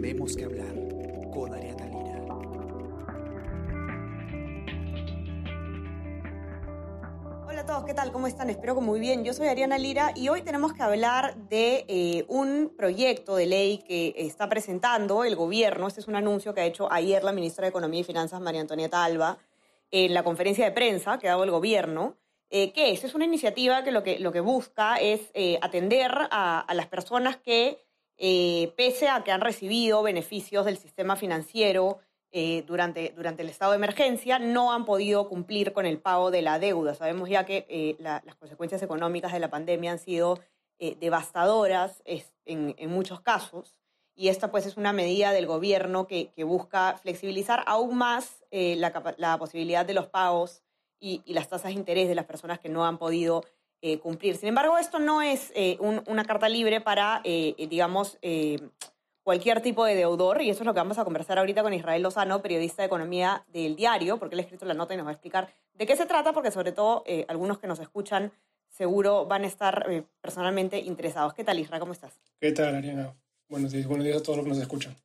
Tenemos que hablar con Ariana Lira. Hola a todos, ¿qué tal? ¿Cómo están? Espero que muy bien. Yo soy Ariana Lira y hoy tenemos que hablar de eh, un proyecto de ley que está presentando el gobierno. Este es un anuncio que ha hecho ayer la ministra de Economía y Finanzas, María Antonieta Alba, en la conferencia de prensa que ha dado el gobierno. Eh, ¿Qué es? Es una iniciativa que lo que, lo que busca es eh, atender a, a las personas que eh, pese a que han recibido beneficios del sistema financiero eh, durante, durante el estado de emergencia, no han podido cumplir con el pago de la deuda. Sabemos ya que eh, la, las consecuencias económicas de la pandemia han sido devastadoras en, muchos casos y esta pues es una medida del gobierno que, busca flexibilizar aún más la, posibilidad de los pagos y, las tasas de interés de las personas que no han podido eh, cumplir. Sin embargo, esto no es eh, un, una carta libre para, eh, digamos, cualquier tipo de deudor, y eso es lo que vamos a conversar ahorita con Israel Lozano, periodista de economía del diario, porque él ha escrito la nota y nos va a explicar de qué se trata, porque sobre todo algunos que nos escuchan seguro van a estar personalmente interesados. ¿Qué tal, Israel? ¿Cómo estás? ¿Qué tal, Ariana? Buenos días, buenos días a todos los que nos escuchan.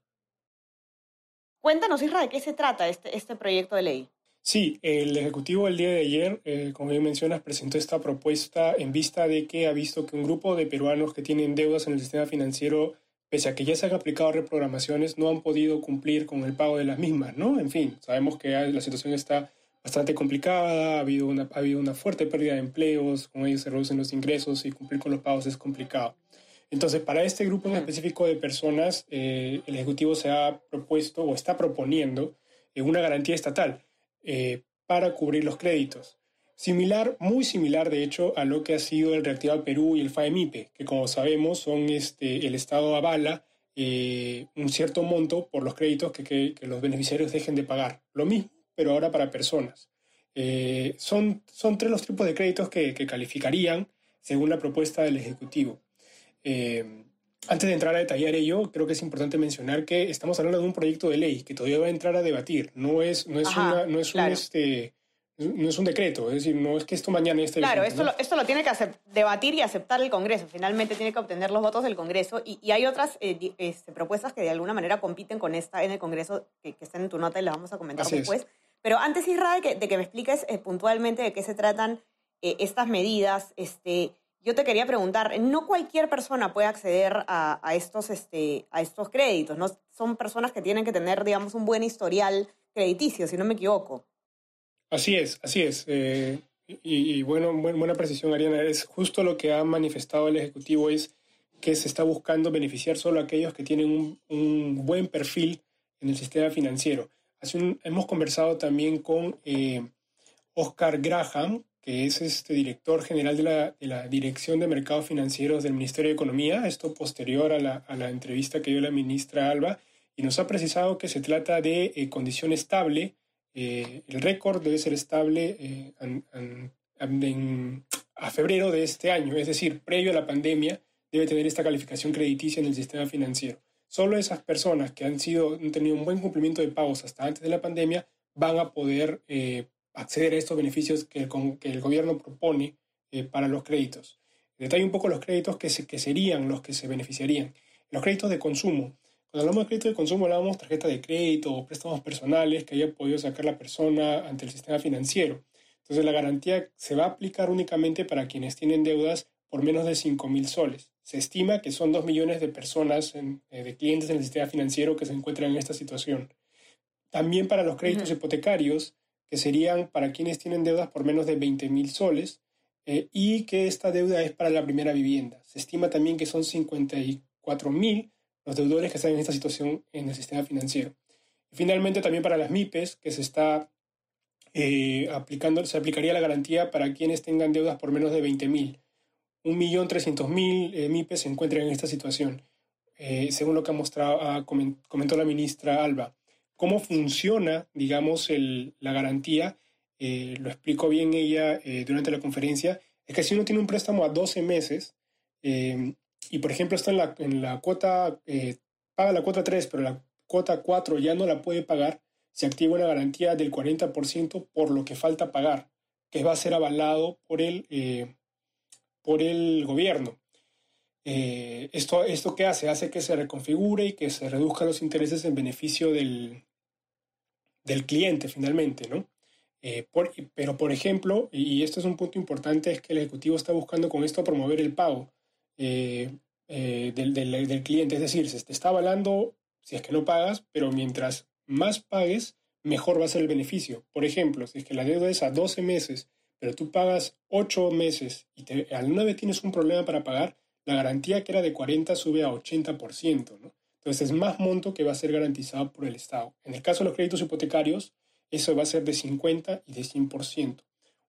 Cuéntanos, Israel, ¿de qué se trata este, este proyecto de ley? Sí, el Ejecutivo el día de ayer, eh, como bien mencionas, presentó esta propuesta en vista de que ha visto que un grupo de peruanos que tienen deudas en el sistema financiero, pese a que ya se han aplicado reprogramaciones, no han podido cumplir con el pago de las mismas, ¿no? En fin, sabemos que la situación está bastante complicada, ha habido una, ha habido una fuerte pérdida de empleos, con ellos se reducen los ingresos y cumplir con los pagos es complicado. Entonces, para este grupo en específico de personas, eh, el Ejecutivo se ha propuesto o está proponiendo eh, una garantía estatal eh, para cubrir los créditos. Similar, muy similar de hecho a lo que ha sido el Reactiva Perú y el FAEMIPE, que como sabemos son este, el Estado avala eh, un cierto monto por los créditos que, los beneficiarios dejen de pagar. Lo mismo, pero ahora para personas. Eh, son, son tres los tipos de créditos que, calificarían según la propuesta del Ejecutivo. Antes de entrar a detallar ello, creo que es importante mencionar que estamos hablando de un proyecto de ley que todavía va a entrar a debatir. No es, no es, Ajá, una, no es claro. un este, no es un decreto, es decir, no es que esto mañana esté Claro, vigente, esto, ¿no? lo, esto lo tiene que debatir y aceptar el Congreso. Finalmente tiene que obtener los votos del Congreso y, y hay otras eh, este, propuestas que de alguna manera compiten con esta en el Congreso que, que están en tu nota y las vamos a comentar Así después. Es. Pero antes, Israel, de que, de que me expliques eh, puntualmente de qué se tratan eh, estas medidas, este, yo te quería preguntar, no cualquier persona puede acceder a, estos, este, a estos créditos, ¿no? Son personas que tienen que tener, digamos, un buen historial crediticio, si no me equivoco. Así es, así es. Eh, y, bueno, buen, buena precisión, Ariana. Es justo lo que ha manifestado el Ejecutivo, es que se está buscando beneficiar solo a aquellos que tienen un, buen perfil en el sistema financiero. Hemos conversado también con eh, Oscar Graham, que es este director general de la, de la, Dirección de Mercados Financieros del Ministerio de Economía, esto posterior a la, a la, entrevista que dio la ministra Alba, y nos ha precisado que se trata de eh, condición estable, eh, el récord debe ser estable eh, en, en, en, a febrero de este año, es decir, previo a la pandemia, debe tener esta calificación crediticia en el sistema financiero. Solo esas personas que han, sido, han tenido un buen cumplimiento de pagos hasta antes de la pandemia van a poder eh, acceder a estos beneficios que el, que el gobierno propone eh, para los créditos. Detalle un poco los créditos que, se, que serían los que se beneficiarían. Los créditos de consumo. Cuando hablamos de crédito de consumo, hablamos de tarjeta de crédito o préstamos personales que haya podido sacar la persona ante el sistema financiero. Entonces, la garantía se va a aplicar únicamente para quienes tienen deudas por menos de 5 mil soles. Se estima que son 2 millones de personas, en, eh, de clientes en el sistema financiero que se encuentran en esta situación. También para los créditos uh -huh. hipotecarios, que serían para quienes tienen deudas por menos de 20 mil soles eh, y que esta deuda es para la primera vivienda. Se estima también que son 54 mil los deudores que están en esta situación en el sistema financiero. Y finalmente también para las MIPES, que se está eh, aplicando, se aplicaría la garantía para quienes tengan deudas por menos de 20 mil. 1.300.000 eh, MIPES se encuentran en esta situación, según lo que ha mostrado, comentó la ministra Alba. ¿Cómo funciona, digamos, el, la garantía? Eh, lo explicó bien ella eh, durante la conferencia. Es que si uno tiene un préstamo a 12 meses eh, y, por ejemplo, está en la, en la cuota, eh, paga la cuota 3, pero la cuota 4 ya no la puede pagar, se activa una garantía del 40% por lo que falta pagar, que va a ser avalado por el, por el gobierno. Eh, esto, ¿esto qué hace? Hace que se reconfigure y que se reduzcan los intereses en beneficio del, del cliente finalmente, ¿no? Eh, pero, por ejemplo, y esto es un punto importante, es que el Ejecutivo está buscando con esto promover el pago eh, del, del, cliente. Es decir, se te está avalando si es que no pagas, pero mientras más pagues, mejor va a ser el beneficio. Por ejemplo, si es que la deuda es a 12 meses, pero tú pagas 8 meses y al 9 tienes un problema para pagar, la garantía que era de 40 sube a 80%, ¿no? Entonces es más monto que va a ser garantizado por el Estado. En el caso de los créditos hipotecarios, eso va a ser de 50 y de 100%.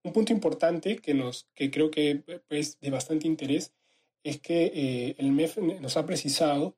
Un punto importante que, nos, que creo que es pues, de bastante interés es que eh, el MEF nos ha precisado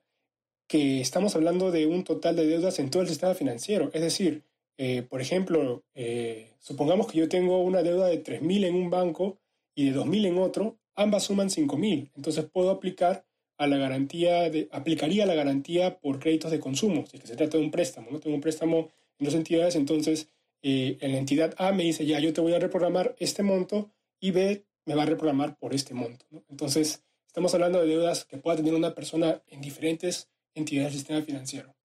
que estamos hablando de un total de deudas en todo el sistema financiero. Es decir, eh, por ejemplo, eh, supongamos que yo tengo una deuda de 3.000 en un banco y de 2.000 en otro, ambas suman 5.000. Entonces puedo aplicar a la garantía, de, aplicaría la garantía por créditos de consumo, si que se trata de un préstamo, ¿no? Tengo un préstamo en dos entidades, entonces eh, la entidad A me dice, ya, yo te voy a reprogramar este monto y B me va a reprogramar por este monto. Entonces, estamos hablando de deudas que pueda tener una persona en diferentes entidades del sistema financiero.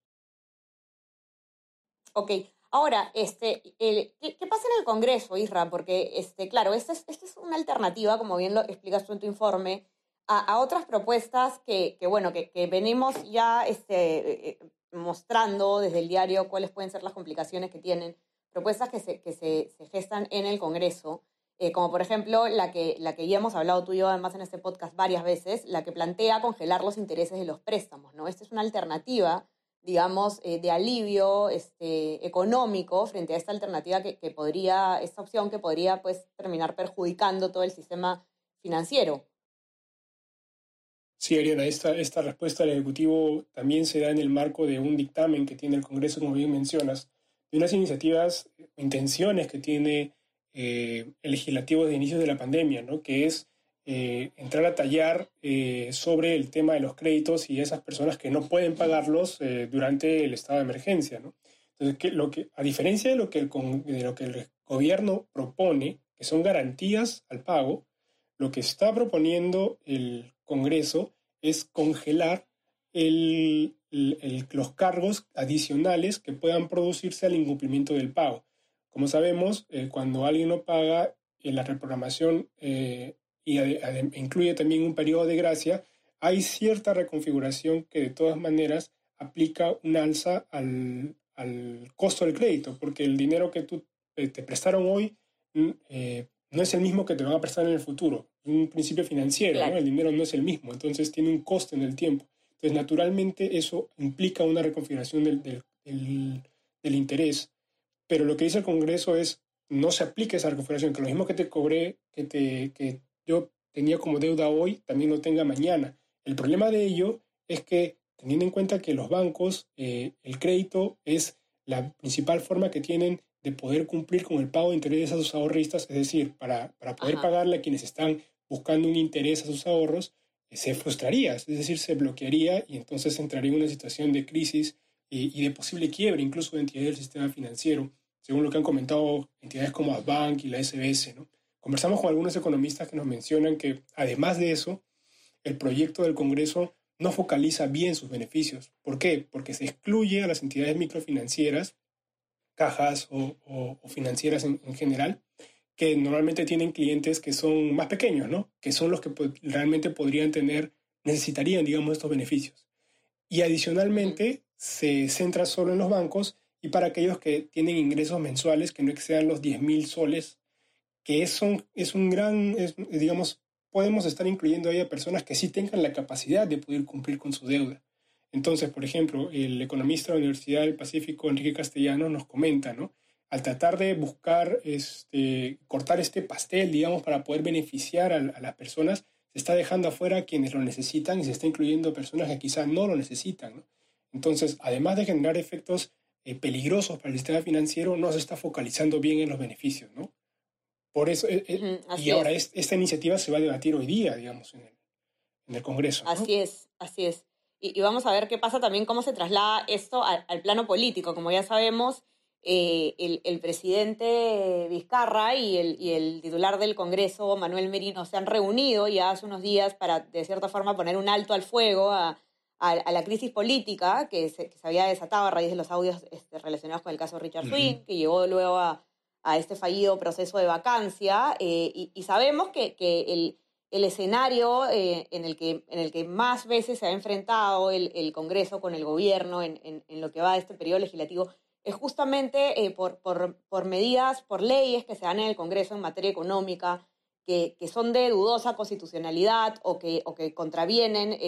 Ok, Ahora, este, ¿qué, pasa en el Congreso, Isra? Porque, este, claro, esta es, es una alternativa, como bien lo explicas tú en tu informe, a, otras propuestas que, bueno, que, venimos ya este, eh, mostrando desde el diario cuáles pueden ser las complicaciones que tienen, propuestas que se, que se, gestan en el Congreso, eh, como por ejemplo la que, la que ya hemos hablado tú y yo además en este podcast varias veces, la que plantea congelar los intereses de los préstamos, ¿no? Esta es una alternativa digamos, eh, de alivio este, económico frente a esta alternativa que, podría, esta opción que podría pues terminar perjudicando todo el sistema financiero. Sí, Ariana, esta, esta respuesta del Ejecutivo también se da en el marco de un dictamen que tiene el Congreso, como bien mencionas, de unas iniciativas, intenciones que tiene eh, el legislativo de inicio de la pandemia, ¿no? que es eh, entrar a tallar eh, sobre el tema de los créditos y esas personas que no pueden pagarlos eh, durante el estado de emergencia. ¿no? Entonces, que, lo que, a diferencia de lo, que el, de lo que el gobierno propone, que son garantías al pago, lo que está proponiendo el Congreso es congelar el, el, los cargos adicionales que puedan producirse al incumplimiento del pago. Como sabemos, cuando alguien no paga, en la reprogramación y incluye también un periodo de gracia, hay cierta reconfiguración que de todas maneras aplica un alza al, al costo del crédito, porque el dinero que tú eh, te prestaron hoy mm, eh, no es el mismo que te van a prestar en el futuro. Un principio financiero, el dinero no es el mismo, entonces tiene un costo en el tiempo. Entonces, naturalmente, eso implica una reconfiguración del, del, del, del interés. Pero lo que dice el Congreso es, no se aplique esa reconfiguración, que lo mismo que te cobré, que te, que yo tenía como deuda hoy, también lo tenga mañana. El problema de ello es que, teniendo en cuenta que los bancos, eh, el crédito es la principal forma que tienen de poder cumplir con el pago de intereses a sus ahorristas, es decir, para, para poder pagarle a quienes están buscando un interés a sus ahorros, eh, se frustraría, es decir, se bloquearía y entonces entraría en una situación de crisis y, y de posible quiebre incluso de entidades del sistema financiero, según lo que han comentado entidades como Adbank y la SBS. ¿no? Conversamos con algunos economistas que nos mencionan que, además de eso, el proyecto del Congreso no focaliza bien sus beneficios. ¿Por qué? Porque se excluye a las entidades microfinancieras, cajas o, financieras en, general, que normalmente tienen clientes que son más pequeños, ¿no? Que son los que realmente podrían tener, necesitarían, digamos, estos beneficios. Y adicionalmente se centra solo en los bancos y para aquellos que tienen ingresos mensuales que no excedan los 10 mil soles que es un, es un gran, digamos, podemos estar incluyendo ahí a personas que sí tengan la capacidad de poder cumplir con su deuda. Entonces, por ejemplo, el economista de la Universidad del Pacífico, Enrique Castellano, nos comenta, ¿no? Al tratar de buscar este, cortar este pastel, digamos, para poder beneficiar a, las personas, se está dejando afuera a quienes lo necesitan y se está incluyendo personas que quizás no lo necesitan. ¿no? Entonces, además de generar efectos eh, peligrosos para el sistema financiero, no se está focalizando bien en los beneficios, ¿no? Por eso, eh, eh, y ahora esta iniciativa se va a debatir hoy día, digamos, en el, en el Congreso. Así es, así es. Y, vamos a ver qué pasa también, cómo se traslada esto al, plano político. Como ya sabemos, eh, el, el, presidente Vizcarra y el, y el, titular del Congreso, Manuel Merino, se han reunido ya hace unos días para, de cierta forma, poner un alto al fuego a, a, la crisis política que se, que se, había desatado a raíz de los audios este, relacionados con el caso Richard Swing, que llevó luego a, a, este fallido proceso de vacancia. Eh, y, sabemos que, que el, el, escenario eh, en, el que, en el que más veces se ha enfrentado el, el Congreso con el gobierno en, en, lo que va de este periodo legislativo es justamente eh, por, por, por, medidas, por leyes que se dan en el Congreso en materia económica, que, que son de dudosa constitucionalidad o que, o que contravienen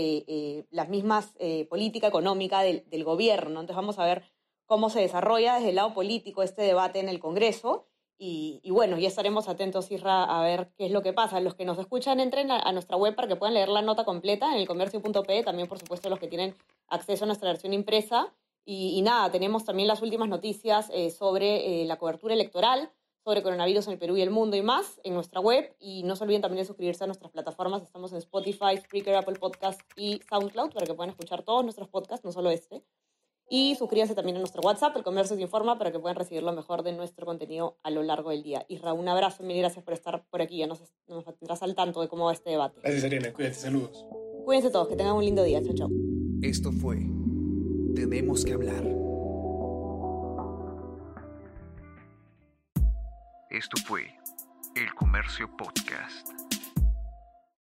las mismas política económica del, del, gobierno. Entonces vamos a ver cómo se desarrolla desde el lado político este debate en el Congreso. Y, y bueno, ya estaremos atentos, Isra, a ver qué es lo que pasa. Los que nos escuchan, entren a, a nuestra web para que puedan leer la nota completa en el comercio.p, también por supuesto los que tienen acceso a nuestra versión impresa. Y, y, nada, tenemos también las últimas noticias eh, sobre eh, la cobertura electoral, sobre coronavirus en el Perú y el mundo y más en nuestra web. Y no se olviden también de suscribirse a nuestras plataformas. Estamos en Spotify, Spreaker, Apple Podcast y SoundCloud para que puedan escuchar todos nuestros podcasts, no solo este. Y suscríbanse también a nuestro WhatsApp, el Comercio se informa, para que puedan recibir lo mejor de nuestro contenido a lo largo del día. Isra, un abrazo, mil gracias por estar por aquí. Ya nos, nos mantendrás al tanto de cómo va este debate. Gracias, Ariana. Cuídate, saludos. Cuídense todos, que tengan un lindo día. Chao, chao. Esto fue Tenemos que hablar. Esto fue El Comercio Podcast.